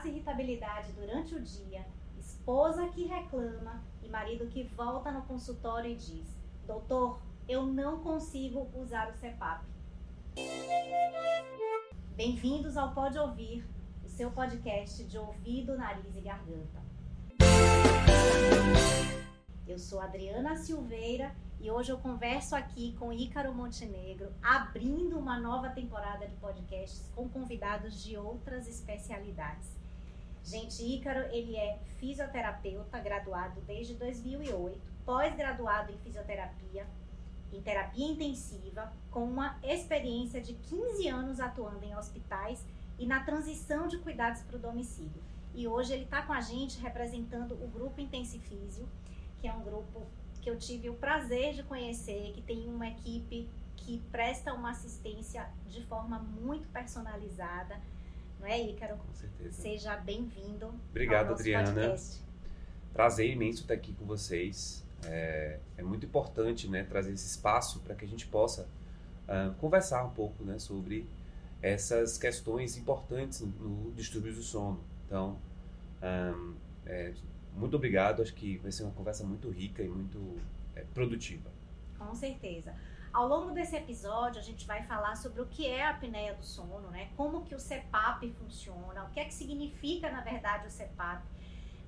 passa irritabilidade durante o dia, esposa que reclama e marido que volta no consultório e diz: Doutor, eu não consigo usar o CEPAP. Bem-vindos ao Pode Ouvir, o seu podcast de ouvido, nariz e garganta. Eu sou Adriana Silveira e hoje eu converso aqui com Ícaro Montenegro, abrindo uma nova temporada de podcasts com convidados de outras especialidades. Gente, Ícaro, ele é fisioterapeuta, graduado desde 2008, pós-graduado em fisioterapia, em terapia intensiva, com uma experiência de 15 anos atuando em hospitais e na transição de cuidados para o domicílio. E hoje ele está com a gente representando o grupo Intensifísio, que é um grupo que eu tive o prazer de conhecer, que tem uma equipe que presta uma assistência de forma muito personalizada. Não é, Ícaro? Com certeza. Seja bem-vindo. Obrigado, Adriana. Podcast. Prazer imenso estar aqui com vocês. É, é muito importante né, trazer esse espaço para que a gente possa uh, conversar um pouco né, sobre essas questões importantes no distúrbio do sono. Então, um, é, muito obrigado. Acho que vai ser uma conversa muito rica e muito é, produtiva. Com certeza. Ao longo desse episódio, a gente vai falar sobre o que é a apneia do sono, né? Como que o CPAP funciona, o que é que significa, na verdade, o CPAP.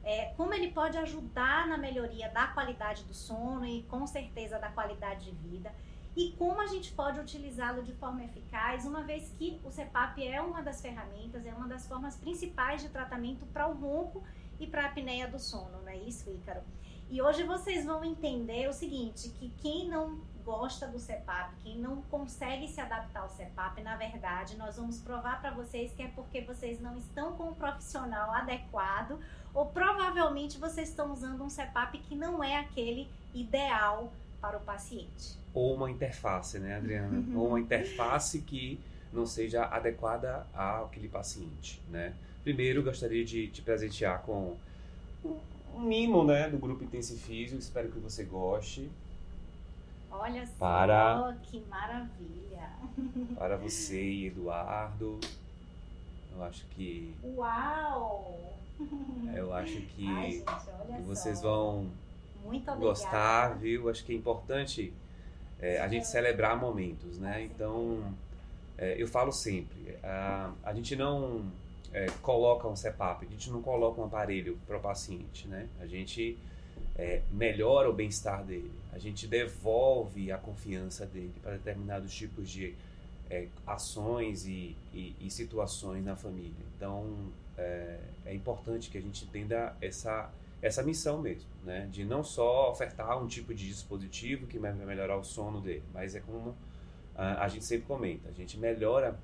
É, como ele pode ajudar na melhoria da qualidade do sono e, com certeza, da qualidade de vida. E como a gente pode utilizá-lo de forma eficaz, uma vez que o CPAP é uma das ferramentas, é uma das formas principais de tratamento para o ronco e para a apneia do sono, não é isso, Ícaro? E hoje vocês vão entender o seguinte, que quem não gosta do CEPAP, quem não consegue se adaptar ao CEPAP, na verdade, nós vamos provar para vocês que é porque vocês não estão com um profissional adequado ou provavelmente vocês estão usando um CEPAP que não é aquele ideal para o paciente. Ou uma interface, né, Adriana? Ou uma interface que não seja adequada àquele paciente, né? Primeiro, gostaria de te presentear com um mimo, né, do grupo Intensifísio. Espero que você goste. Olha só, Para- que maravilha. Para você e Eduardo. Eu acho que Uau! eu acho que Ai, gente, vocês só. vão gostar, viu? Acho que é importante é, a gente celebrar momentos, né? Então, é, eu falo sempre, a, a gente não é, coloca um CEPAP, a gente não coloca um aparelho para o paciente, né? A gente é, melhora o bem-estar dele, a gente devolve a confiança dele para determinados tipos de é, ações e, e- e situações na família. Então, é, é importante que a gente entenda essa essa missão mesmo, né? De não só ofertar um tipo de dispositivo que vai melhorar o sono dele, mas é como ah, a gente sempre comenta, a gente melhora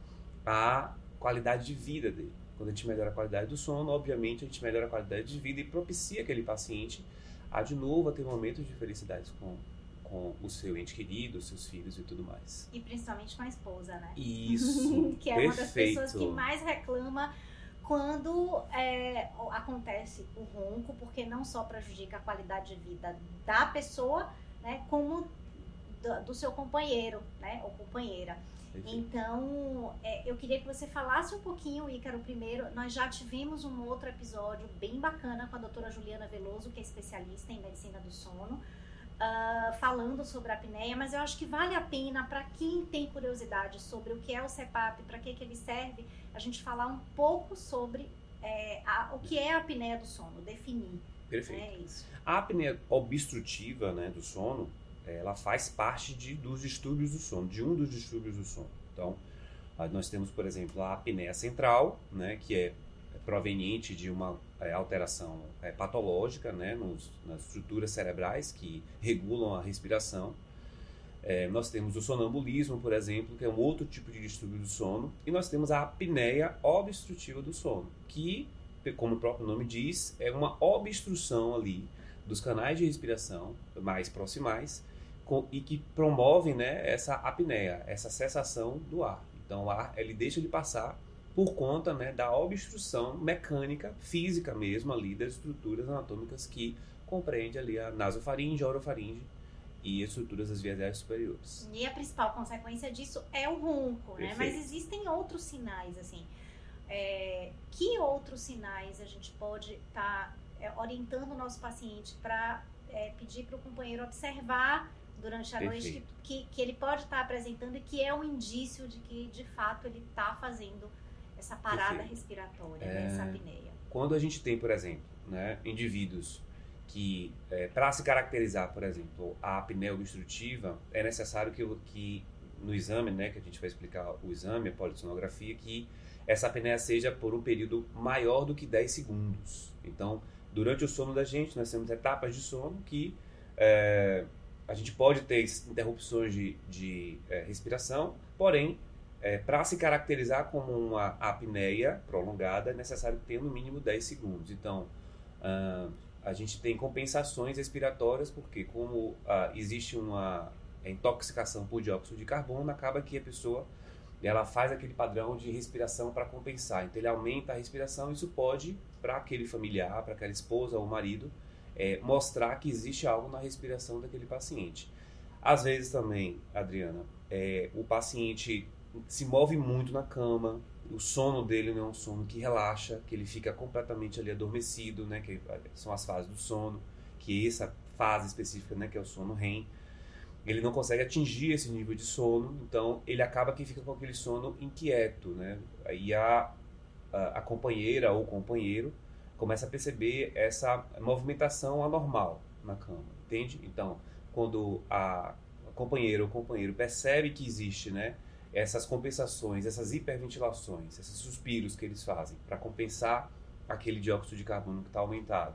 a qualidade de vida dele. Quando a gente melhora a qualidade do sono, obviamente a gente melhora a qualidade de vida e propicia aquele paciente a de novo a ter momentos de felicidade com, com o seu ente querido, seus filhos e tudo mais. E principalmente com a esposa, né? Isso, que é uma das perfeito. pessoas que mais reclama quando é, acontece o ronco, porque não só prejudica a qualidade de vida da pessoa, né, como do, do seu companheiro, né, ou companheira. Então, é, eu queria que você falasse um pouquinho, Ícaro, primeiro. Nós já tivemos um outro episódio bem bacana com a doutora Juliana Veloso, que é especialista em medicina do sono, ah, falando sobre a apneia, mas eu acho que vale a pena para quem tem curiosidade sobre o que é o CEPAP, para que, que ele serve, a gente falar um pouco sobre é, a- o que é a apneia do sono, definir. Perfeito. É isso. A apneia obstrutiva né, do sono, ela faz parte de, dos distúrbios do sono, de um dos distúrbios do sono. Então, nós temos, por exemplo, a apneia central, né, que é proveniente de uma eh, alteração eh, patológica né, nos, nas estruturas cerebrais que regulam a respiração. Eh, nós temos o sonambulismo, por exemplo, que é um outro tipo de distúrbio do sono. E nós temos a apneia obstrutiva do sono, que, como o próprio nome diz, é uma obstrução ali dos canais de respiração mais proximais e que promovem né, essa apneia, essa cessação do ar. Então, o ar ele deixa de passar por conta né, da obstrução mecânica, física mesmo ali das estruturas anatômicas que compreende ali a nasofaringe, a orofaringe e as estruturas das vias aéreas superiores. E a principal consequência disso é o ronco, né? Mas existem outros sinais, assim. é, que outros sinais a gente pode estar tá, é, orientando o nosso paciente para é, pedir para o companheiro observar durante a Perfeito. noite que, que, ele pode estar tá apresentando e que é um indício de que de fato ele está fazendo essa parada Perfeito. respiratória, né, essa é, apneia. Quando a gente tem, por exemplo, né, indivíduos que, é, para se caracterizar, por exemplo, a apneia obstrutiva, é necessário que, que no exame, né, que a gente vai explicar o exame, a polissonografia, que essa apneia seja por um período maior do que 10 segundos. Então, durante o sono da gente, nós temos etapas de sono que é, a gente pode ter interrupções de, de é, respiração, porém, é, para se caracterizar como uma apneia prolongada, é necessário ter no mínimo 10 segundos. Então, uh, a gente tem compensações respiratórias, porque como uh, existe uma intoxicação por dióxido de carbono, acaba que a pessoa ela faz aquele padrão de respiração para compensar. Então ele aumenta a respiração, isso pode, para aquele familiar, para aquela esposa ou marido, é, mostrar que existe algo na respiração daquele paciente. Às vezes também, Adriana, é, o paciente se move muito na cama, o sono dele não é um sono que relaxa, que ele fica completamente ali adormecido, né, que são as fases do sono, que essa fase específica, né, que é o sono REM, ele não consegue atingir esse nível de sono, então ele acaba que fica com aquele sono inquieto, né? Aí a, a, a companheira ou companheiro começa a perceber essa movimentação anormal na cama, entende? Então, quando a companheira ou companheiro percebe que existe, né, essas compensações, essas hiperventilações, esses suspiros que eles fazem para compensar aquele dióxido de carbono que está aumentado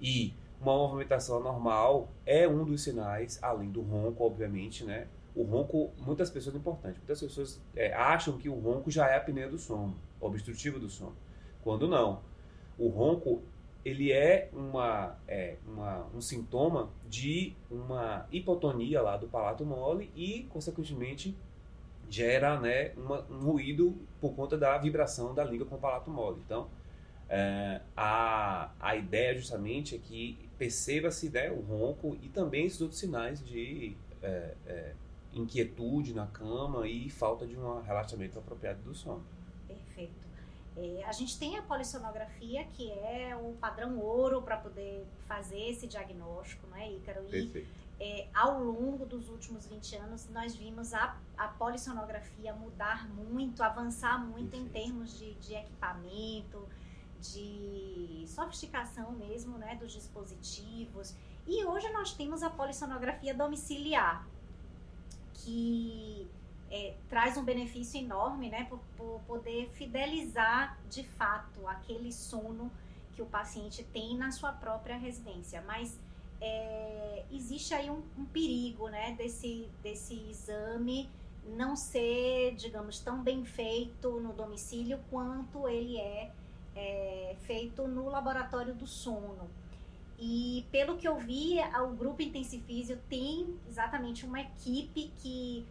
e uma movimentação anormal é um dos sinais, além do ronco, obviamente, né? O ronco, muitas pessoas, é importante, muitas pessoas é, acham que o ronco já é a apneia do sono, obstrutivo do sono, quando não. O ronco, ele é, uma, é uma, um sintoma de uma hipotonia lá do palato mole e, consequentemente, gera né, uma, um ruído por conta da vibração da língua com o palato mole. Então, é, a, a ideia justamente é que perceba-se né, o ronco e também esses outros sinais de é, é, inquietude na cama e falta de um relaxamento apropriado do sono. Perfeito. É, a gente tem a polissonografia, que é o padrão ouro para poder fazer esse diagnóstico, não é, Ícaro? E, Perfeito. É, ao longo dos últimos 20 anos, nós vimos a, a polissonografia mudar muito, avançar muito Perfeito. em termos de, de equipamento, de sofisticação mesmo, né, dos dispositivos. E hoje nós temos a polissonografia domiciliar, que é, traz um benefício enorme, né, por, por, poder fidelizar de fato aquele sono que o paciente tem na sua própria residência. Mas é, existe aí um, um, perigo, né, desse, desse exame não ser, digamos, tão bem feito no domicílio quanto ele é é, feito no laboratório do sono. E pelo que eu vi, o grupo Intensifísio tem exatamente uma equipe que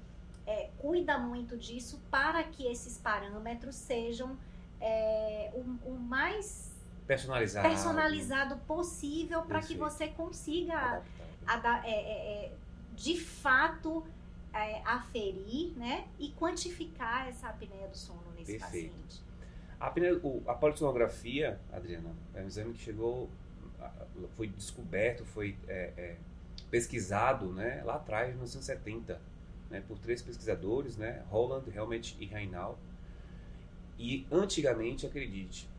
é, cuida muito disso para que esses parâmetros sejam é, o, o, mais personalizado, personalizado possível para que você consiga é, é, é, de fato aferir né, e quantificar essa apneia do sono nesse Perfeito. paciente. A, a polissonografia, Adriana, é um exame que chegou, foi descoberto, foi é, é, pesquisado né, lá atrás, em 1970, né, por três pesquisadores, né, Holland, Helmet e Reinal. E antigamente, acredite,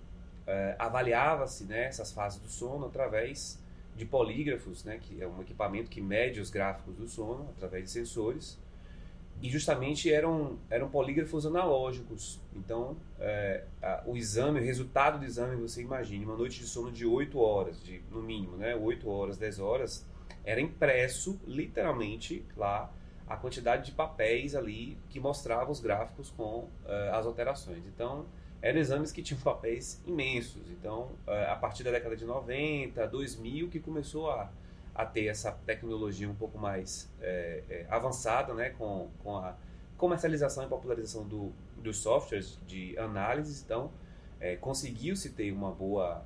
é, avaliava-se né, essas fases do sono através de polígrafos, né, que é um equipamento que mede os gráficos do sono através de sensores, e justamente eram, eram polígrafos analógicos. Então, é, a, o exame, o resultado do exame, você imagine, uma noite de sono de 8 horas, de, no mínimo, né, 8 horas, 10 horas, era impresso literalmente lá a quantidade de papéis ali que mostravam os gráficos com uh, as alterações. Então, eram exames que tinham papéis imensos. Então, uh, a partir da década de 90, 2000, que começou a a ter essa tecnologia um pouco mais é, é, avançada, né, com, com a comercialização e popularização do, dos softwares de análise, então é, conseguiu-se ter uma boa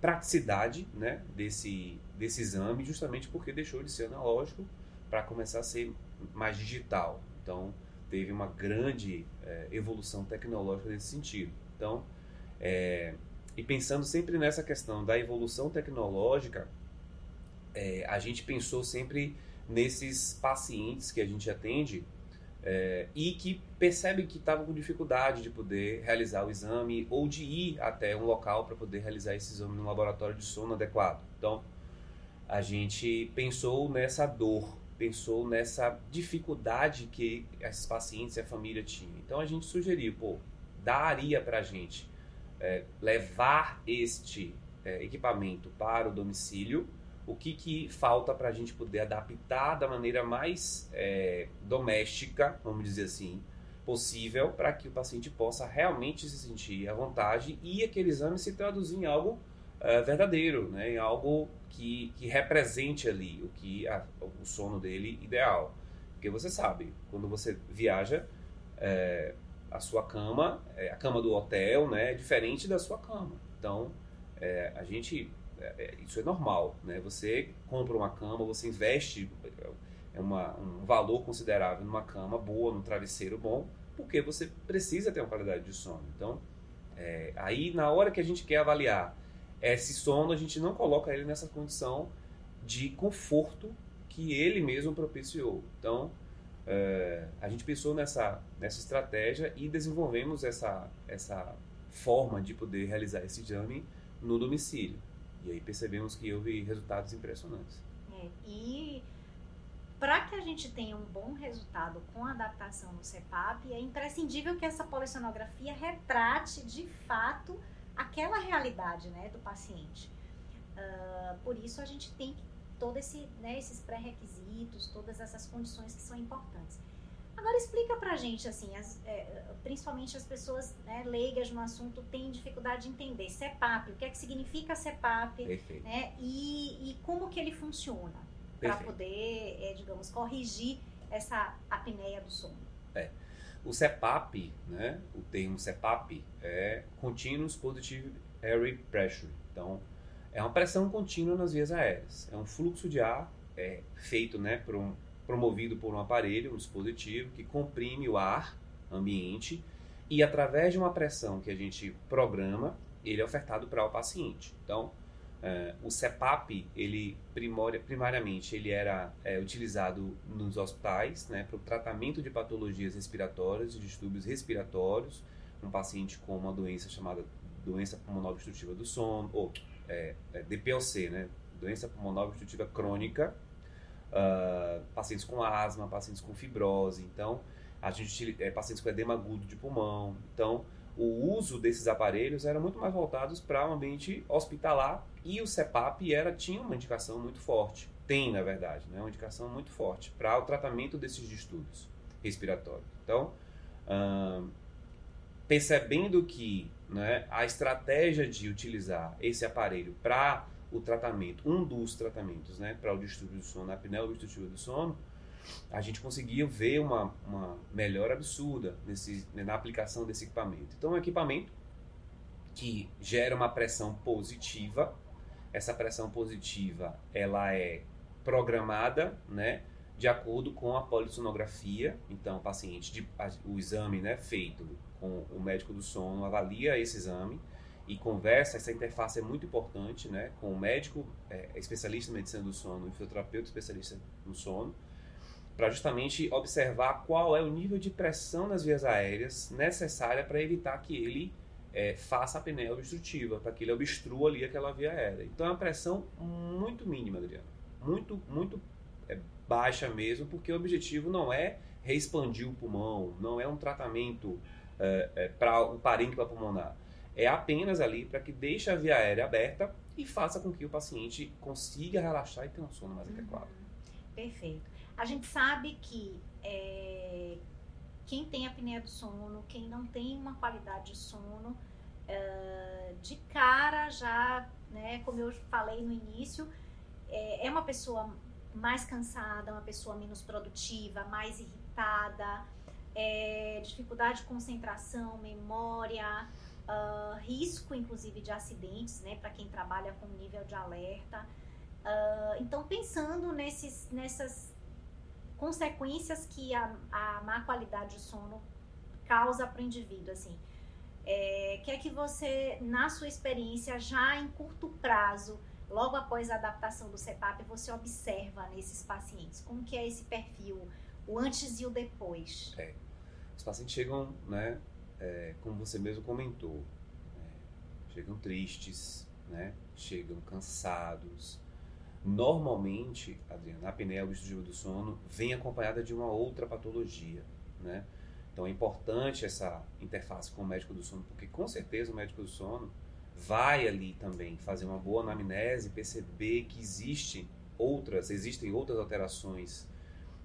praticidade né, desse, desse exame, justamente porque deixou de ser analógico para começar a ser mais digital. Então, teve uma grande é, evolução tecnológica nesse sentido. Então, é, e pensando sempre nessa questão da evolução tecnológica, é, a gente pensou sempre nesses pacientes que a gente atende é, e que percebem que estavam com dificuldade de poder realizar o exame ou de ir até um local para poder realizar esse exame no laboratório de sono adequado. Então, a gente pensou nessa dor, pensou nessa dificuldade que esses pacientes e a família tinham. Então, a gente sugeriu, pô, daria para a gente é, levar este é, equipamento para o domicílio o que, que falta para a gente poder adaptar da maneira mais é, doméstica, vamos dizer assim, possível, para que o paciente possa realmente se sentir à vontade e aquele exame se traduzir em algo é, verdadeiro, né? em algo que, que represente ali o que a, o sono dele ideal. Porque você sabe, quando você viaja, é, a sua cama, é, a cama do hotel, né, é diferente da sua cama. Então, é, a gente é, é, isso é normal, né? Você compra uma cama, você investe é uma, um valor considerável numa cama boa, num travesseiro bom, porque você precisa ter uma qualidade de sono. Então, aí na hora que a gente quer avaliar esse sono, a gente não coloca ele nessa condição de conforto que ele mesmo propiciou. Então, é, a gente pensou nessa, nessa estratégia e desenvolvemos essa, essa forma de poder realizar esse exame no domicílio. E aí percebemos que houve resultados impressionantes. É, e para que a gente tenha um bom resultado com a adaptação no CEPAP, é imprescindível que essa polissonografia retrate de fato aquela realidade né, do paciente. Uh, por isso a gente tem que todos esse, né, esses pré-requisitos, todas essas condições que são importantes. Agora explica pra gente, assim, as, é, principalmente as pessoas né, leigas no assunto têm dificuldade de entender CEPAP, o que é que significa CEPAP né, e, e como que ele funciona para poder, é, digamos, corrigir essa apneia do sono. É. O CEPAP, né, o termo CEPAP é Continuous Positive Air Pressure. Então, é uma pressão contínua nas vias aéreas. É um fluxo de ar é, feito né, por um, promovido por um aparelho, um dispositivo, que comprime o ar ambiente e através de uma pressão que a gente programa, ele é ofertado para o paciente. Então, é, o CEPAP, ele primariamente, ele era é, utilizado nos hospitais né, para o tratamento de patologias respiratórias, de distúrbios respiratórios, um paciente com uma doença chamada doença pulmonar obstrutiva do sono, ou é, é DPOC, né, doença pulmonar obstrutiva crônica, uh, pacientes com asma, pacientes com fibrose, então a gente é, pacientes com edema agudo de pulmão. Então, o uso desses aparelhos era muito mais voltados para o um ambiente hospitalar e o CEPAP era tinha uma indicação muito forte, tem na verdade, né, uma indicação muito forte para o tratamento desses distúrbios respiratórios. Então, uh, percebendo que né, a estratégia de utilizar esse aparelho para o tratamento, um dos tratamentos, né, para o distúrbio do sono, a apneia obstrutiva do sono, a gente conseguia ver uma, uma melhora absurda nesse, na aplicação desse equipamento. Então, é um equipamento que gera uma pressão positiva. Essa pressão positiva, ela é programada, né, de acordo com a polissonografia. Então, o paciente, de, o exame, né, feito com o médico do sono, avalia esse exame e conversa, essa interface é muito importante, né, com o médico é, especialista em medicina do sono e o fisioterapeuta especialista no sono, para justamente observar qual é o nível de pressão nas vias aéreas necessária para evitar que ele é, faça a apneia obstrutiva, para que ele obstrua ali aquela via aérea. Então é uma pressão muito mínima, Adriano, muito, muito é, baixa mesmo, porque o objetivo não é reexpandir o pulmão, não é um tratamento é, é para o parênquima pulmonar é apenas ali para que deixe a via aérea aberta e faça com que o paciente consiga relaxar e ter um sono mais uhum. adequado. Perfeito. A gente sabe que é, quem tem apneia do sono, quem não tem uma qualidade de sono, é, de cara já, né, como eu falei no início, é, é uma pessoa mais cansada, uma pessoa menos produtiva, mais irritada, é, dificuldade de concentração, memória, uh, risco, inclusive, de acidentes, né, para quem trabalha com nível de alerta. Uh, então, pensando nesses, nessas consequências que a, a má qualidade de sono causa para o indivíduo, assim. É, que é que você, na sua experiência, já em curto prazo, logo após a adaptação do CEPAP, você observa nesses pacientes? Como que é esse perfil, o antes e o depois? É. Os pacientes chegam, né, é, como você mesmo comentou, é, chegam tristes, né, chegam cansados. Normalmente, Adriana, a apneia obstrutiva do sono vem acompanhada de uma outra patologia, né? Então é importante essa interface com o médico do sono, porque com certeza o médico do sono vai ali também fazer uma boa anamnese, perceber que existe outras, existem outras alterações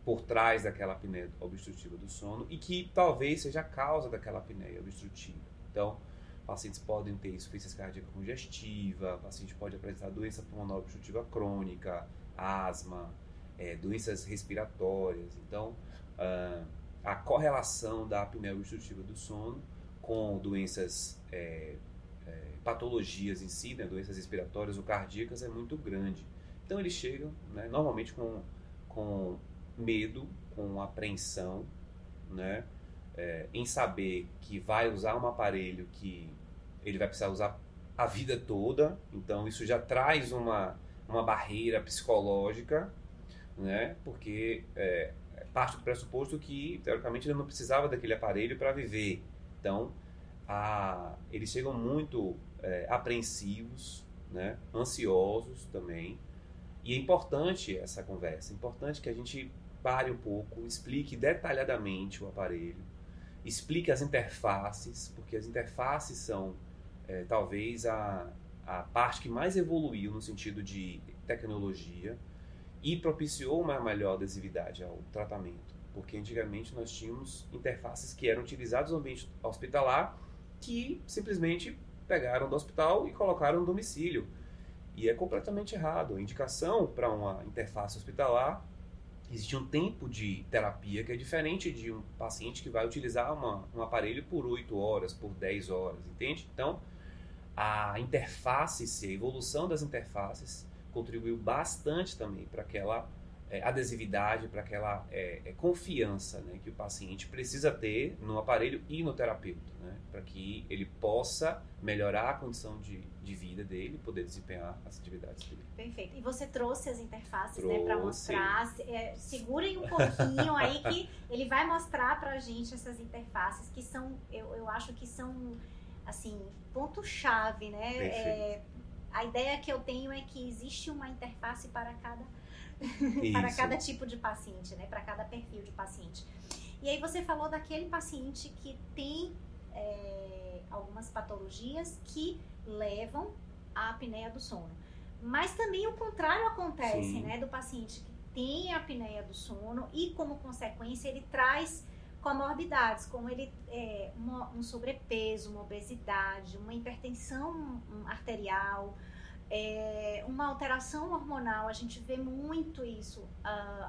por trás daquela apneia obstrutiva do sono e que talvez seja a causa daquela apneia obstrutiva. Então, pacientes podem ter insuficiência cardíaca congestiva, paciente pode apresentar doença pulmonar obstrutiva crônica, asma, é, doenças respiratórias. Então, uh, a correlação da apneia obstrutiva do sono com doenças, é, é, patologias em si, né, doenças respiratórias ou cardíacas, é muito grande. Então eles chegam, né, normalmente com, com medo, com apreensão, né, é, em saber que vai usar um aparelho que ele vai precisar usar a vida toda, então isso já traz uma, uma barreira psicológica, né, porque é, parte do pressuposto que, teoricamente, ele não precisava daquele aparelho para viver. Então, a, eles chegam muito é, apreensivos, né, ansiosos também. E é importante essa conversa, é importante que a gente pare um pouco, explique detalhadamente o aparelho, explique as interfaces, porque as interfaces são é, talvez a, a parte que mais evoluiu no sentido de tecnologia e propiciou uma melhor adesividade ao tratamento, porque antigamente nós tínhamos interfaces que eram utilizadas no ambiente hospitalar que simplesmente pegaram do hospital e colocaram no domicílio. E é completamente errado. A indicação para uma interface hospitalar existe um tempo de terapia que é diferente de um paciente que vai utilizar uma, um aparelho por 8 horas, por 10 horas, entende? Então, a interface, a evolução das interfaces contribuiu bastante também para aquela é, adesividade, para aquela é, é, confiança né, que o paciente precisa ter no aparelho e no terapeuta, né, para que ele possa melhorar a condição de, de vida dele, poder desempenhar as atividades dele. Perfeito. E você trouxe as interfaces né, para mostrar. É, segurem um pouquinho aí que ele vai mostrar para a gente essas interfaces que são, eu, eu acho que são assim ponto-chave, né? É, a ideia que eu tenho é que existe uma interface para cada para cada tipo de paciente, né? Para cada perfil de paciente. E aí você falou daquele paciente que tem é, algumas patologias que levam à apneia do sono. Mas também o contrário acontece, Sim. né? Do paciente que tem a apneia do sono e, como consequência, ele traz comorbidades, como ele é, uma, um sobrepeso, uma obesidade, uma hipertensão arterial, é, uma alteração hormonal. A gente vê muito isso,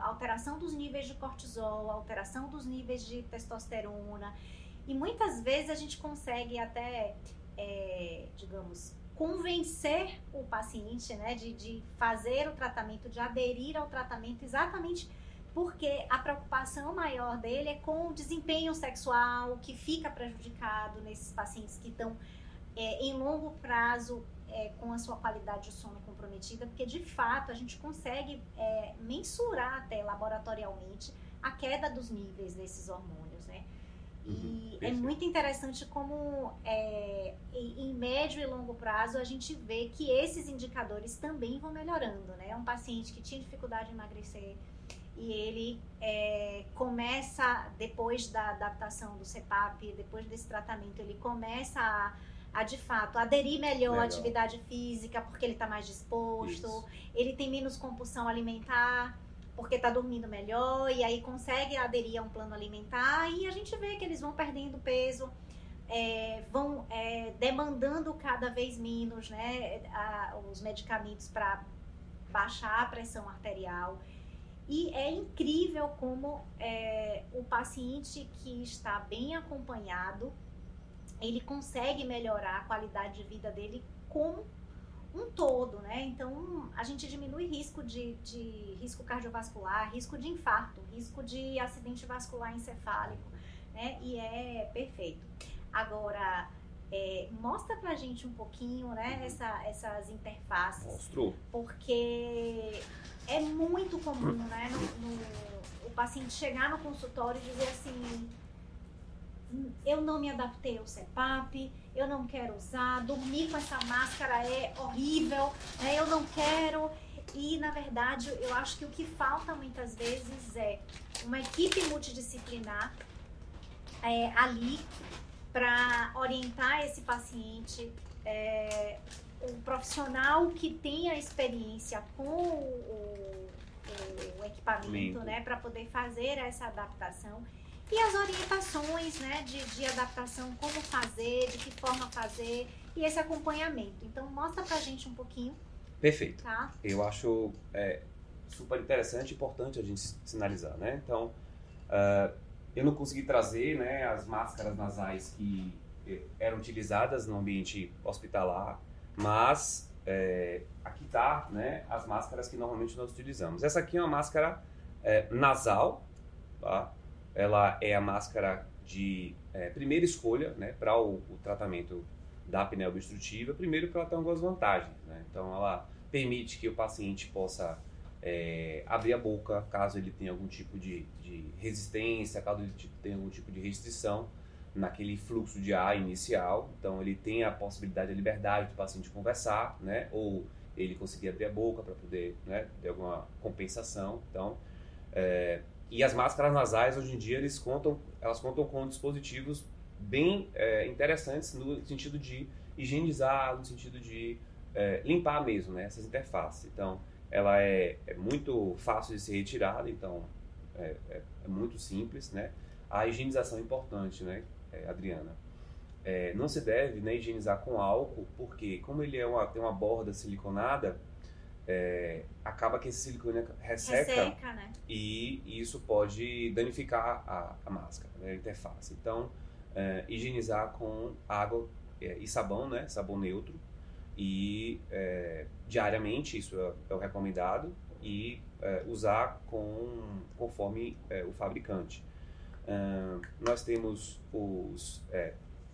alteração dos níveis de cortisol, alteração dos níveis de testosterona. E muitas vezes a gente consegue até, é, digamos, convencer o paciente né, de, de fazer o tratamento, de aderir ao tratamento exatamente porque a preocupação maior dele é com o desempenho sexual que fica prejudicado nesses pacientes que estão é, em longo prazo é, com a sua qualidade de sono comprometida, porque de fato a gente consegue é, mensurar até laboratorialmente a queda dos níveis desses hormônios, né? E uhum, é muito interessante como é, em médio e longo prazo a gente vê que esses indicadores também vão melhorando, né? Um paciente que tinha dificuldade em emagrecer, e ele é, começa, depois da adaptação do CEPAP, depois desse tratamento, ele começa a, a de fato aderir melhor à atividade física, porque ele está mais disposto, Isso. ele tem menos compulsão alimentar, porque está dormindo melhor, e aí consegue aderir a um plano alimentar, e a gente vê que eles vão perdendo peso. É, vão é, demandando cada vez menos né, a, os medicamentos para baixar a pressão arterial. E é incrível como é, o paciente que está bem acompanhado, ele consegue melhorar a qualidade de vida dele com um todo, né? Então a gente diminui risco de, de risco cardiovascular, risco de infarto, risco de acidente vascular encefálico, né? E é perfeito. Agora, é, mostra pra gente um pouquinho, né, uhum. essa, essas interfaces. Mostrou. Porque é muito comum, né, no, no, o paciente chegar no consultório e dizer assim, eu não me adaptei ao CEPAP, eu não quero usar, dormir com essa máscara é horrível, né? eu não quero. E, na verdade, eu acho que o que falta muitas vezes é uma equipe multidisciplinar é, ali para orientar esse paciente, é, um profissional que tenha experiência com o, o, o equipamento, né, para poder fazer essa adaptação e as orientações né, de, de adaptação, como fazer, de que forma fazer e esse acompanhamento. Então, mostra pra gente um pouquinho. Perfeito. Tá? Eu acho é, super interessante e importante a gente sinalizar, né? Então, uh, eu não consegui trazer né, as máscaras nasais que eh, eram utilizadas no ambiente hospitalar, mas é, aqui tá né, as máscaras que normalmente nós utilizamos. Essa aqui é uma máscara é, nasal, tá? Ela é a máscara de é, primeira escolha né, para o, o, tratamento da apneia obstrutiva. Primeiro, porque ela tem algumas vantagens. Né? Então, ela permite que o paciente possa é, abrir a boca caso ele tenha algum tipo de, de resistência, caso ele tenha algum tipo de restrição naquele fluxo de ar inicial. Então, ele tem a possibilidade, a liberdade do paciente conversar, né? ou ele conseguir abrir a boca para poder né, ter alguma compensação. Então, é, e as máscaras nasais, hoje em dia, eles contam, elas contam com dispositivos bem é, interessantes no sentido de higienizar, no sentido de é, limpar mesmo né, essas interfaces. Então, ela é, é, muito fácil de ser retirada, então é, é, é muito simples. Né? A higienização é importante, né, é, Adriana? não se deve né, higienizar com álcool, porque como ele é uma, tem uma borda siliconada, é, acaba que esse silicone resseca, resseca né? e, isso pode danificar a, a máscara, né, a interface. Então, é, higienizar com água é, e sabão, né, sabão neutro, e é, diariamente, isso é, é, o recomendado, e é, usar com, conforme o fabricante. nós temos os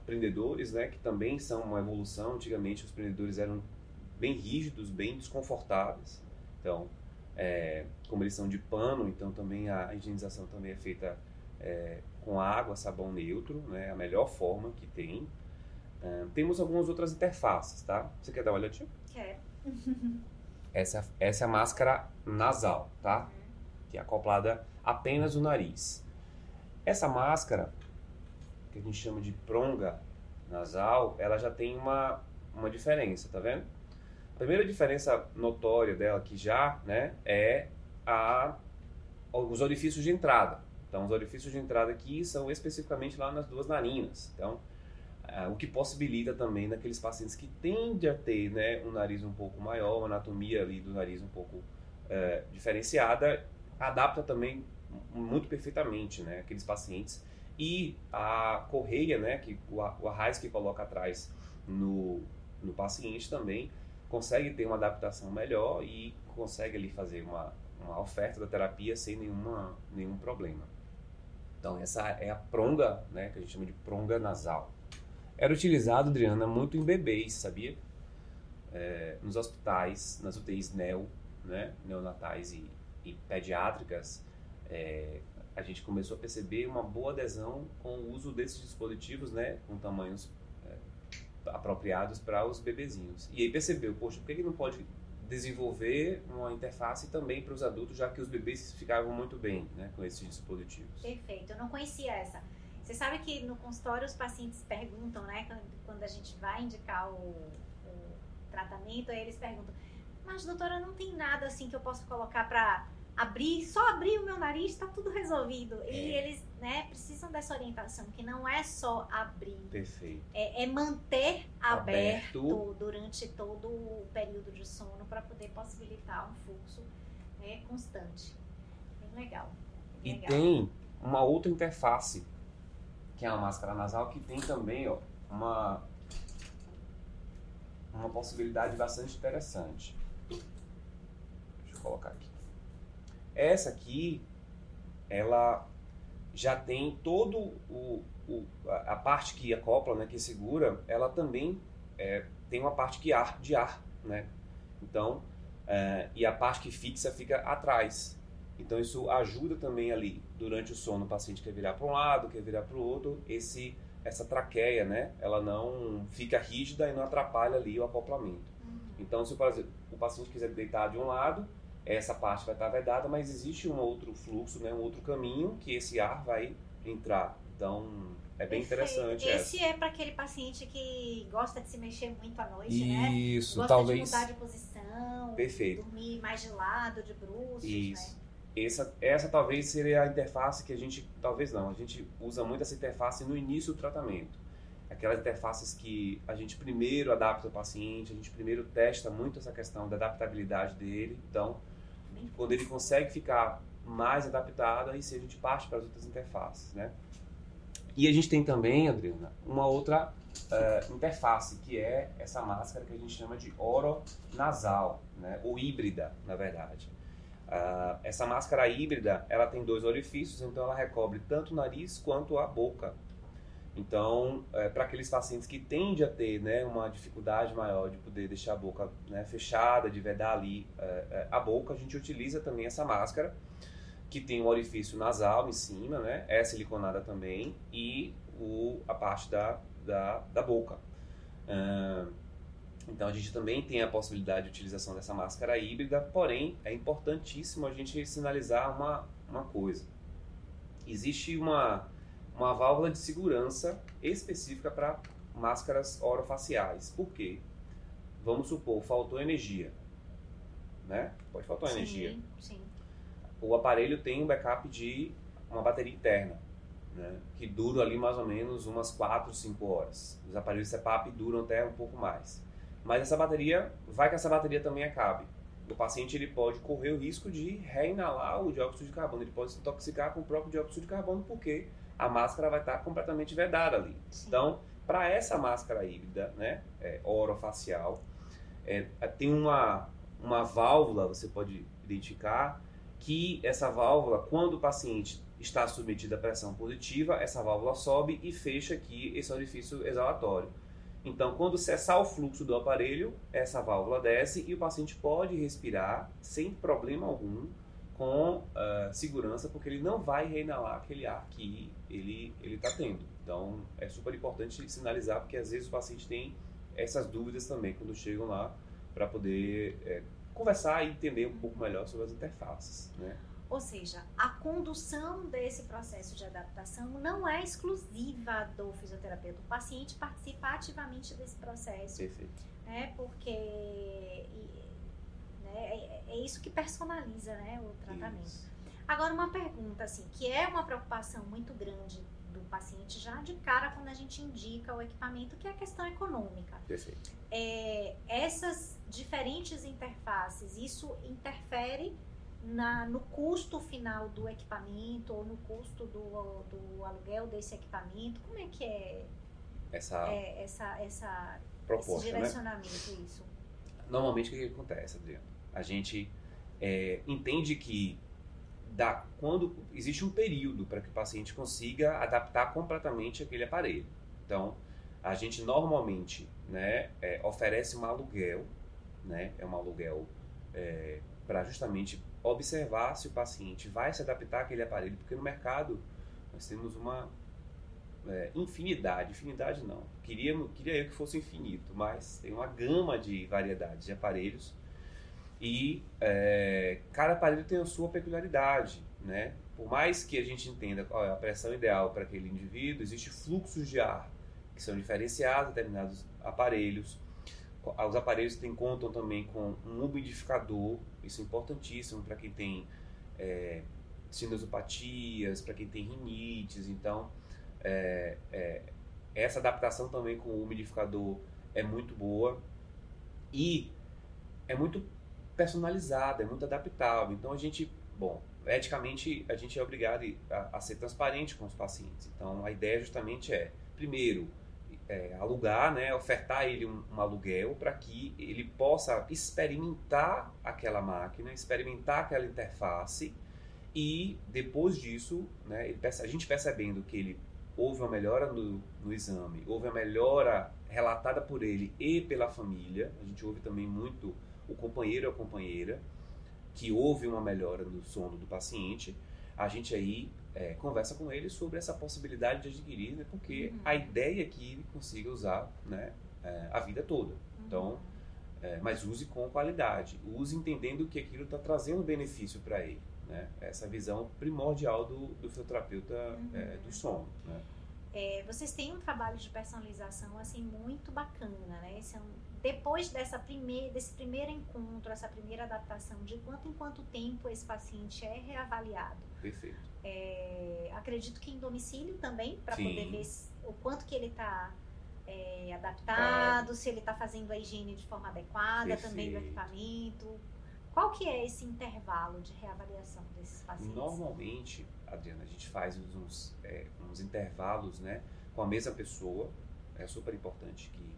prendedores, né, que também são uma evolução. Antigamente, os prendedores eram bem rígidos, bem desconfortáveis. Então, é, como eles são de pano, então também a higienização também é feita é, com água, sabão neutro, né, a melhor forma que tem. É, temos algumas outras interfaces, tá? Você quer dar uma olhadinha? Quero. essa, essa é a máscara nasal, tá? Que é acoplada apenas no nariz. Essa máscara, que a gente chama de pronga nasal, ela já tem uma, uma diferença, tá vendo? A primeira diferença notória dela que já né, é a, os orifícios de entrada. Então, os orifícios de entrada aqui são especificamente lá nas duas narinas. Então, o que possibilita também naqueles pacientes que tendem a ter né, um nariz um pouco maior, uma anatomia ali do nariz um pouco é, diferenciada, adapta também muito perfeitamente né, aqueles pacientes. E a correia, né, que, o, o arraio que coloca atrás no, no paciente também consegue ter uma adaptação melhor e consegue ali fazer uma, uma oferta da terapia sem nenhuma, nenhum problema. Então essa é a pronga, né, que a gente chama de pronga nasal. Era utilizado, Adriana, muito em bebês, sabia? É, nos hospitais, nas UTIs neo, né, neonatais e, e pediátricas, é, a gente começou a perceber uma boa adesão com o uso desses dispositivos, né, com tamanhos apropriados para os bebezinhos. E aí percebeu, poxa, por que ele não pode desenvolver uma interface também para os adultos, já que os bebês ficavam muito bem né, com esses dispositivos? Perfeito, eu não conhecia essa. Você sabe que no consultório os pacientes perguntam, né, quando a gente vai indicar o, o tratamento, aí eles perguntam, mas doutora, não tem nada assim que eu possa colocar para abrir, só abrir o meu nariz, está tudo resolvido. É. E eles né, precisam dessa orientação, que não é só abrir. Perfeito. É, é manter aberto. aberto. durante todo o período de sono para poder possibilitar um fluxo né, constante. Bem legal. Bem e legal. tem uma outra interface, que é a máscara nasal, que tem também ó, uma, uma possibilidade bastante interessante. Deixa eu colocar aqui. Essa aqui, ela já tem todo o, o a parte que acopla, né, que segura, ela também é, tem uma parte que ar, de ar, né? Então, é, e a parte que fixa fica atrás. Então isso ajuda também ali durante o sono o paciente quer virar para um lado, quer virar para o outro, esse essa traqueia, né? Ela não fica rígida e não atrapalha ali o acoplamento. Uhum. Então, se o paciente quiser deitar de um lado, essa parte vai estar vedada, mas existe um outro fluxo, né? Um outro caminho que esse ar vai entrar. Então, é bem interessante. Esse essa. é para aquele paciente que gosta de se mexer muito à noite, Isso, né? Isso, gosta talvez. de mudar de posição, Perfeito. dormir mais de lado, de bruços, Isso. Né? Essa, essa talvez seria a interface que a gente, talvez não, a gente usa muito essa interface no início do tratamento. Aquelas interfaces que a gente primeiro adapta o paciente, a gente primeiro testa muito essa questão da adaptabilidade dele. Então, quando ele consegue ficar mais adaptado, aí sim a gente parte para as outras interfaces, né? E a gente tem também, Adriana, uma outra uh, interface, que é essa máscara que a gente chama de oronasal, né? ou híbrida, na verdade. Uh, essa máscara híbrida, ela tem dois orifícios, então ela recobre tanto o nariz quanto a boca. Então, é, para aqueles pacientes que tendem a ter né, uma dificuldade maior de poder deixar a boca né, fechada, de vedar ali é, é, a boca, a gente utiliza também essa máscara, que tem um orifício nasal em cima, né, é siliconada também, e o, a parte da, da, da boca. Uh, então a gente também tem a possibilidade de utilização dessa máscara híbrida, porém é importantíssimo a gente sinalizar uma, uma coisa. Existe uma, uma válvula de segurança específica para máscaras orofaciais. Por quê? Vamos supor, faltou energia. Né? Pode faltar sim, energia. Sim. O aparelho tem um backup de uma bateria interna, né? que dura ali mais ou menos umas 4, 5 horas. Os aparelhos CPAP duram até um pouco mais. Mas essa bateria, vai que essa bateria também acabe. O paciente ele pode correr o risco de reinalar o dióxido de carbono, ele pode se intoxicar com o próprio dióxido de carbono porque a máscara vai estar completamente vedada ali. Sim. Então, para essa máscara híbrida, né, é, orofacial, é, tem uma, uma válvula, você pode identificar, que essa válvula, quando o paciente está submetido à pressão positiva, essa válvula sobe e fecha aqui esse orifício exalatório. Então, quando cessar o fluxo do aparelho, essa válvula desce e o paciente pode respirar sem problema algum, com uh, segurança, porque ele não vai reinalar aquele ar que ele está tendo. Então, é super importante sinalizar, porque às vezes o paciente tem essas dúvidas também quando chegam lá para poder é, conversar e entender um pouco melhor sobre as interfaces. Né? Ou seja, a condução desse processo de adaptação não é exclusiva do fisioterapeuta. O paciente participa ativamente desse processo. Perfeito. Né, porque né, é, é, isso que personaliza né, o tratamento. Isso. Agora, uma pergunta, assim, que é uma preocupação muito grande do paciente já de cara quando a gente indica o equipamento, que é a questão econômica. Perfeito. É, essas diferentes interfaces, isso interfere na, no custo final do equipamento ou no custo do, do aluguel desse equipamento? Como é que é essa, é, essa, essa proposta, esse né? direcionamento, né? isso? Normalmente o que, que acontece, Adriano? A gente é, entende que dá, quando existe um período para que o paciente consiga adaptar completamente aquele aparelho. Então, a gente normalmente né, é, oferece um aluguel, né, é um aluguel é, para justamente observar se o paciente vai se adaptar àquele aparelho, porque no mercado nós temos uma é, infinidade, infinidade não, queria, queria eu que fosse infinito, mas tem uma gama de variedades de aparelhos e é, cada aparelho tem a sua peculiaridade, né? Por mais que a gente entenda qual é a pressão ideal para aquele indivíduo, existe fluxos de ar que são diferenciados em determinados aparelhos. Os aparelhos têm, contam também com um umidificador isso é importantíssimo para quem tem é, sinusopatias, para quem tem rinites. Então, é, é, essa adaptação também com o umidificador é muito boa e é muito personalizada, é muito adaptável. Então, a gente, bom, eticamente, a gente é obrigado a, a ser transparente com os pacientes. Então, a ideia justamente é, primeiro, é, alugar, né, ofertar ele um, um aluguel para que ele possa experimentar aquela máquina, experimentar aquela interface e depois disso, né, a gente percebendo que ele houve uma melhora no, no exame, houve uma melhora relatada por ele e pela família, a gente ouve também muito o companheiro ou a companheira, que houve uma melhora no sono do paciente, a gente aí é, conversa com ele sobre essa possibilidade de adquirir, né, porque uhum. a ideia é que ele consiga usar né, é, a vida toda. Então, uhum. é, mas use com qualidade, use entendendo que aquilo está trazendo benefício para ele. Né? Essa visão primordial do, do fisioterapeuta uhum. é, do sono. Né? É, vocês têm um trabalho de personalização assim muito bacana, né? É um, depois dessa primeir, desse primeiro encontro, essa primeira adaptação, de quanto em quanto tempo esse paciente é reavaliado? Perfeito. É, acredito que em domicílio também, para poder ver o quanto que ele está é, adaptado, se ele está fazendo a higiene de forma adequada, Perfeito. também do equipamento. Qual que é esse intervalo de reavaliação desses pacientes? Normalmente, Adriana, a gente faz uns, é, uns intervalos né, com a mesma pessoa. É super importante que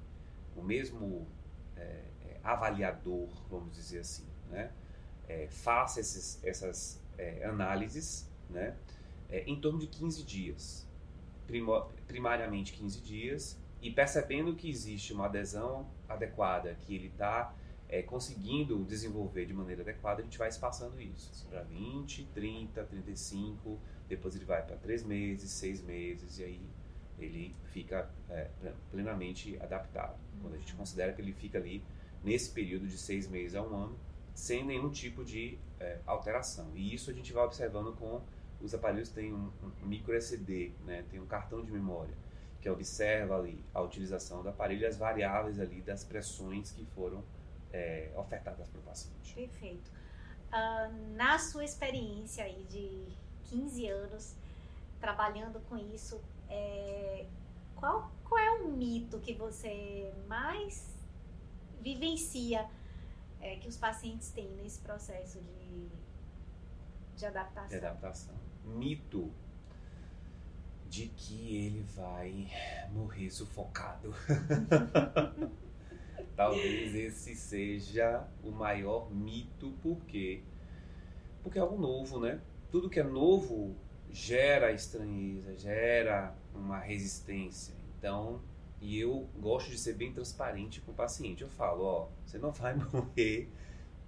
o mesmo é, é avaliador, vamos dizer assim, né, é, faça esses, essas é, análises né, em torno de 15 dias. primariamente 15 dias, e percebendo que existe uma adesão adequada, que ele está é, conseguindo desenvolver de maneira adequada, a gente vai espaçando isso. Para 20, 30, 35, depois ele vai para 3 meses, 6 meses, e aí ele fica é, plenamente adaptado. Quando a gente considera que ele fica ali nesse período de 6 meses a um ano, sem nenhum tipo de é, alteração. E isso a gente vai observando com os aparelhos têm um, um micro SD, né, tem um cartão de memória que observa ali a utilização do aparelho e as variáveis ali das pressões que foram é, ofertadas para o paciente. Perfeito. Uh, na sua experiência aí de 15 anos trabalhando com isso, é, qual, qual é o mito que você mais vivencia é, que os pacientes têm nesse processo de, de adaptação? De adaptação. Mito de que ele vai morrer sufocado. Talvez esse seja o maior mito, por quê? Porque é algo novo, né? Tudo que é novo gera estranheza, gera uma resistência. Então, e eu gosto de ser bem transparente com o paciente. Eu falo, ó, você não vai morrer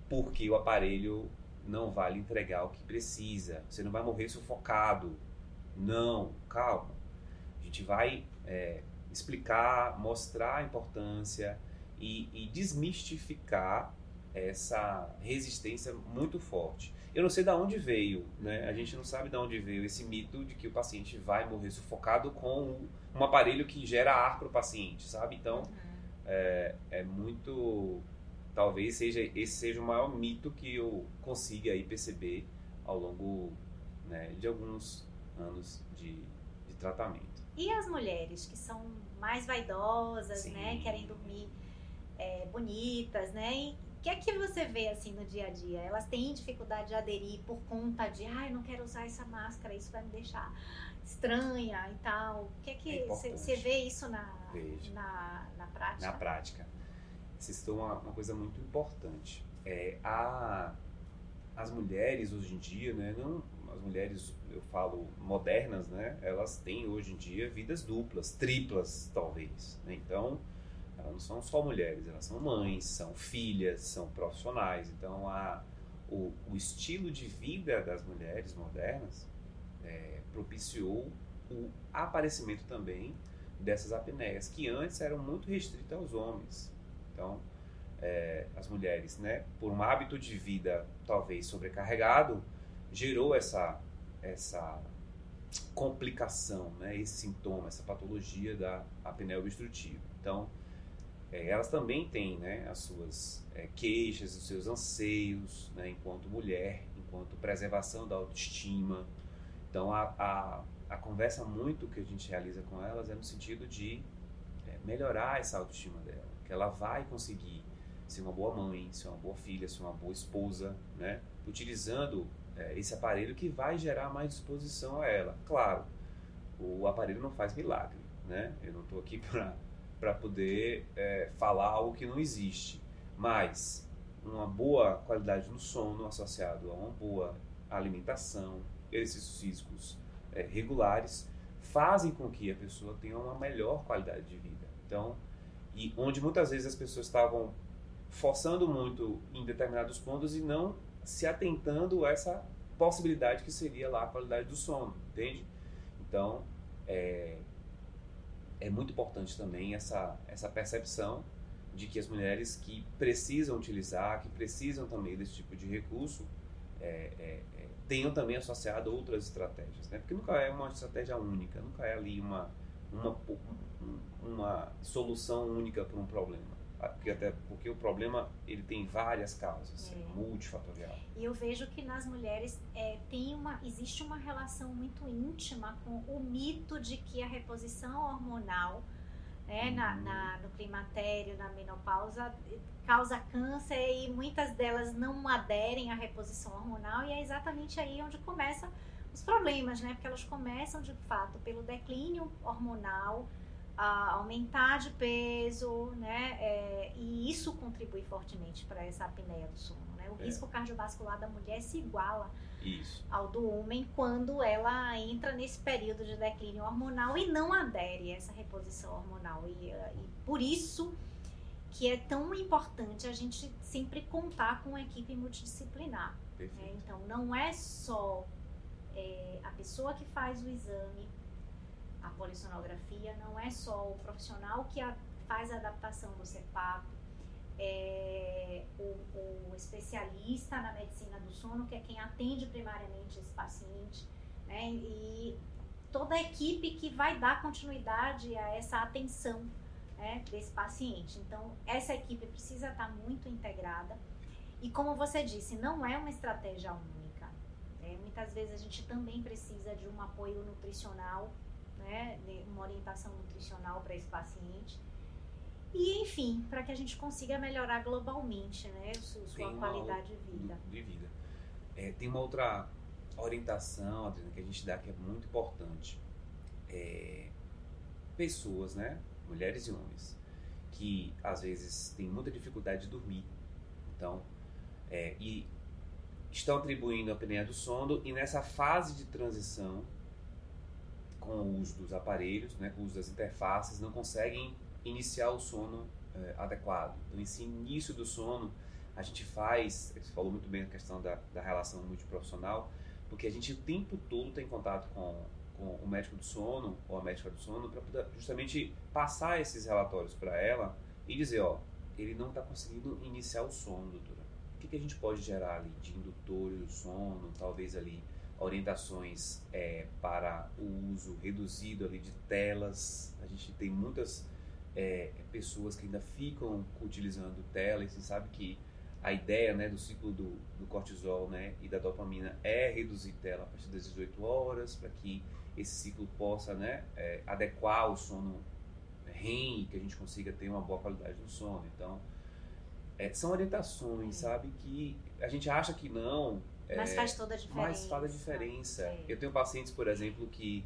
porque o aparelho não vai lhe entregar o que precisa. Você não vai morrer sufocado. Não, calma. A gente vai é, explicar, mostrar a importância, e, e desmistificar essa resistência muito forte. Eu não sei de onde veio, né? A gente não sabe de onde veio esse mito de que o paciente vai morrer sufocado com um aparelho que gera ar para o paciente, sabe? Então, é, é, muito... Talvez seja esse seja o maior mito que eu consiga aí perceber ao longo né, de alguns anos de, de tratamento. E as mulheres que são mais vaidosas, né? Sim. né? Querem dormir é, bonitas, né? E que é que você vê assim no dia a dia? Elas têm dificuldade de aderir por conta de, ai, ah, não quero usar essa máscara, isso vai me deixar estranha e tal. O que é que você é vê isso na, na, na, prática? Na prática. Você citou uma, uma coisa muito importante. É, a, as mulheres hoje em dia, né, não, as mulheres, eu falo, modernas, né, elas têm hoje em dia vidas duplas, triplas, talvez. Né? Então, elas não são só mulheres, elas são mães, são filhas, são profissionais. Então, a, o, o estilo de vida das mulheres modernas é, propiciou o aparecimento também dessas apneias, que antes eram muito restritas aos homens. Então, é, as mulheres, né, por um hábito de vida talvez sobrecarregado, gerou essa, essa complicação, né, esse sintoma, essa patologia da apneia obstrutiva. Então, é, elas também têm né, as suas é, queixas, os seus anseios, né, enquanto mulher, enquanto preservação da autoestima. Então, a, a, a, conversa muito que a gente realiza com elas é no sentido de é, melhorar essa autoestima dela, que ela vai conseguir ser uma boa mãe, ser uma boa filha, ser uma boa esposa, né, utilizando é, esse aparelho que vai gerar mais disposição a ela. Claro, o aparelho não faz milagre, né? Eu não estou aqui para para poder é, falar algo que não existe. Mas uma boa qualidade no sono associado a uma boa alimentação, exercícios físicos é, regulares, fazem com que a pessoa tenha uma melhor qualidade de vida. Então, e onde muitas vezes as pessoas estavam forçando muito em determinados pontos e não se atentando a essa possibilidade que seria lá a qualidade do sono, entende? Então, é, é muito importante também essa, essa percepção de que as mulheres que precisam utilizar, que precisam também desse tipo de recurso, é, é, é tenham também associado outras estratégias, né? Porque nunca é uma estratégia única, nunca é ali uma, uma, uma solução única para um problema. Ah, porque até porque o problema ele tem várias causas, é. é multifatorial. E eu vejo que nas mulheres é, tem uma existe uma relação muito íntima com o mito de que a reposição hormonal né, uhum. na, na, no climatério, na menopausa, causa câncer e muitas delas não aderem à reposição hormonal e é exatamente aí onde começam os problemas, né? Porque elas começam de fato pelo declínio hormonal, a aumentar de peso, né? É, e isso contribui fortemente para essa apneia do sono. Né? O é. risco cardiovascular da mulher se iguala isso. ao do homem quando ela entra nesse período de declínio hormonal e não adere a essa reposição hormonal. E, e por isso que é tão importante a gente sempre contar com uma equipe multidisciplinar. Né? Então, não é só é, a pessoa que faz o exame a polissonografia não é só o profissional que a, faz a adaptação do CEPAP, é, o, o, especialista na medicina do sono, que é quem atende primariamente esse paciente, né, e toda a equipe que vai dar continuidade a essa atenção né, desse paciente. Então, essa equipe precisa estar muito integrada. E como você disse, não é uma estratégia única. Né? Muitas vezes a gente também precisa de um apoio nutricional né, uma orientação nutricional para esse paciente. E, enfim, para que a gente consiga melhorar globalmente né, sua qualidade de vida. De vida. É, tem uma outra orientação, Adriana, que a gente dá que é muito importante. É, pessoas, né, mulheres e homens, que às vezes têm muita dificuldade de dormir. Então, é, e estão atribuindo a apneia do sono e nessa fase de transição com o uso dos aparelhos, né, com o uso das interfaces, não conseguem iniciar o sono é, adequado. Então, esse início do sono, a gente faz, você falou muito bem a questão da, da relação multiprofissional, porque a gente o tempo todo tem contato com, com o médico do sono ou a médica do sono para justamente passar esses relatórios para ela e dizer, ó, ele não está conseguindo iniciar o sono, doutora. O que, que a gente pode gerar ali de indutores do sono, talvez ali orientações é, para o uso reduzido ali de telas. A gente tem muitas é, pessoas que ainda ficam utilizando tela e você sabe que a ideia né, do ciclo do, do, cortisol né, e da dopamina é reduzir tela a partir das 18 horas para que esse ciclo possa né, é, adequar o sono REM, que a gente consiga ter uma boa qualidade no sono. Então, é, são orientações, sabe, que a gente acha que não, mas é, faz toda a diferença. Mas faz a diferença. É. Eu tenho pacientes, por exemplo, que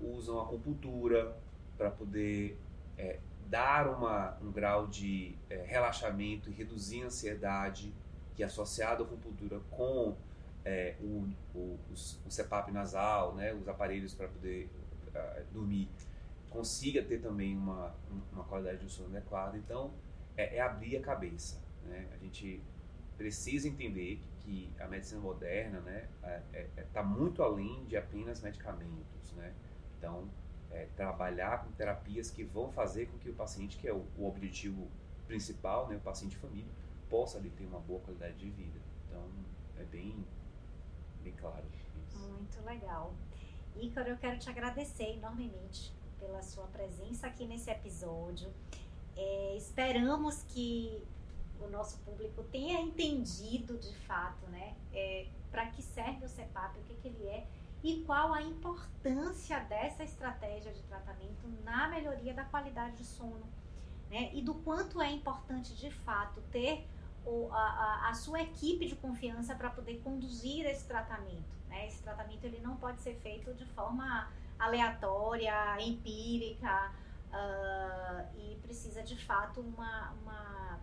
usam acupuntura para poder é, dar uma, um grau de é, relaxamento e reduzir a ansiedade, que é associado à acupuntura com é, o, o, o, CPAP nasal, né, os aparelhos para poder uh, dormir, consiga ter também uma, uma qualidade de sono adequada. Então, é, é abrir a cabeça. Né? A gente precisa entender que a medicina moderna né, está é, é, é tá muito além de apenas medicamentos. Né? Então, é, trabalhar com terapias que vão fazer com que o paciente, que é o, o objetivo principal, né, o paciente família, possa ali, ter uma boa qualidade de vida. Então, é bem, bem claro isso. Muito legal. Ícaro, eu quero te agradecer enormemente pela sua presença aqui nesse episódio. É, esperamos que o nosso público tenha entendido de fato, né, é, para que serve o CEPAP, o que, que ele é e qual a importância dessa estratégia de tratamento na melhoria da qualidade de sono, né, e do quanto é importante de fato ter o, a, a, sua equipe de confiança para poder conduzir esse tratamento. Né? Esse tratamento ele não pode ser feito de forma aleatória, empírica, uh, e precisa de fato uma, uma,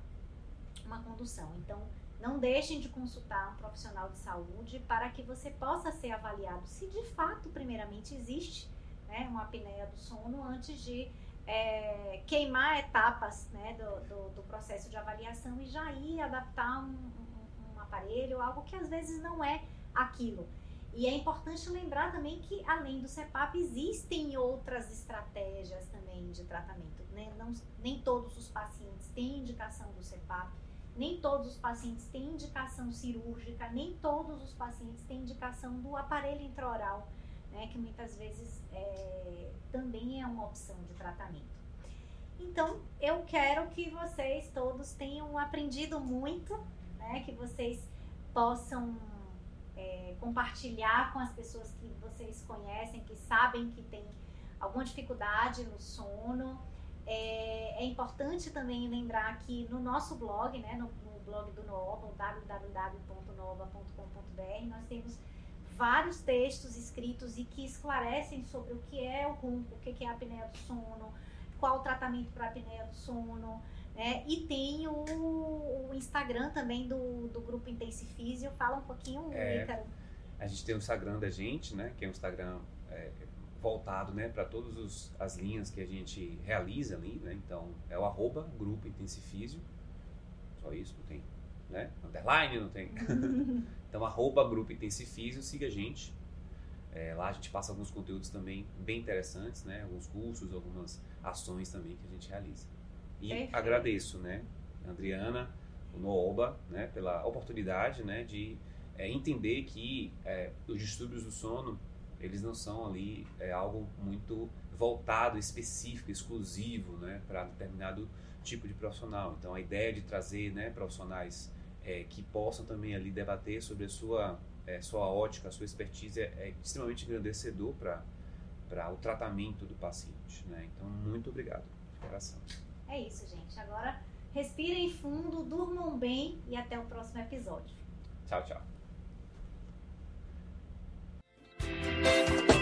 uma condução. Então, não deixem de consultar um profissional de saúde para que você possa ser avaliado se de fato, primeiramente, existe né, uma apneia do sono antes de é, queimar etapas né, do, do, do, processo de avaliação e já ir adaptar um, um, um aparelho, algo que às vezes não é aquilo. E é importante lembrar também que, além do CEPAP, existem outras estratégias também de tratamento. Né? Não, nem todos os pacientes têm indicação do CEPAP, nem todos os pacientes têm indicação cirúrgica, nem todos os pacientes têm indicação do aparelho intraoral, né? que muitas vezes é, também é uma opção de tratamento. Então, eu quero que vocês todos tenham aprendido muito, né? que vocês possam é, compartilhar com as pessoas que vocês conhecem, que sabem que tem alguma dificuldade no sono. É, é importante também lembrar que no nosso blog, né, no, no blog do Nova, www.nova.com.br, nós temos vários textos escritos e que esclarecem sobre o que é o ronco, o que é a apneia do sono, qual o tratamento para a apneia do sono, né? E tem o, o, Instagram também do, do grupo Intensifísio. Fala um pouquinho, é, Ícaro. A gente tem o Instagram da gente, né? Que é um Instagram é, voltado né, para todas as linhas que a gente realiza ali, né? Então, é o arroba grupo Intensifísio. Só isso, não tem, né? Underline, não tem. então, arroba grupo Intensifísio, siga a gente. É, lá a gente passa alguns conteúdos também bem interessantes, né? Alguns cursos, algumas ações também que a gente realiza. E Perfeito. agradeço, né, Adriana, o Nooba, né, pela oportunidade, né, de é, entender que é, os distúrbios do sono, eles não são ali é, algo muito voltado, específico, exclusivo, né, para determinado tipo de profissional. Então, a ideia de trazer, né, profissionais é, que possam também ali debater sobre a sua é, sua ótica, a sua expertise é, é extremamente engrandecedor para para o tratamento do paciente, né? Então, muito obrigado de coração. É isso, gente. Agora respirem fundo, durmam bem e até o próximo episódio. Tchau, tchau. Thank you.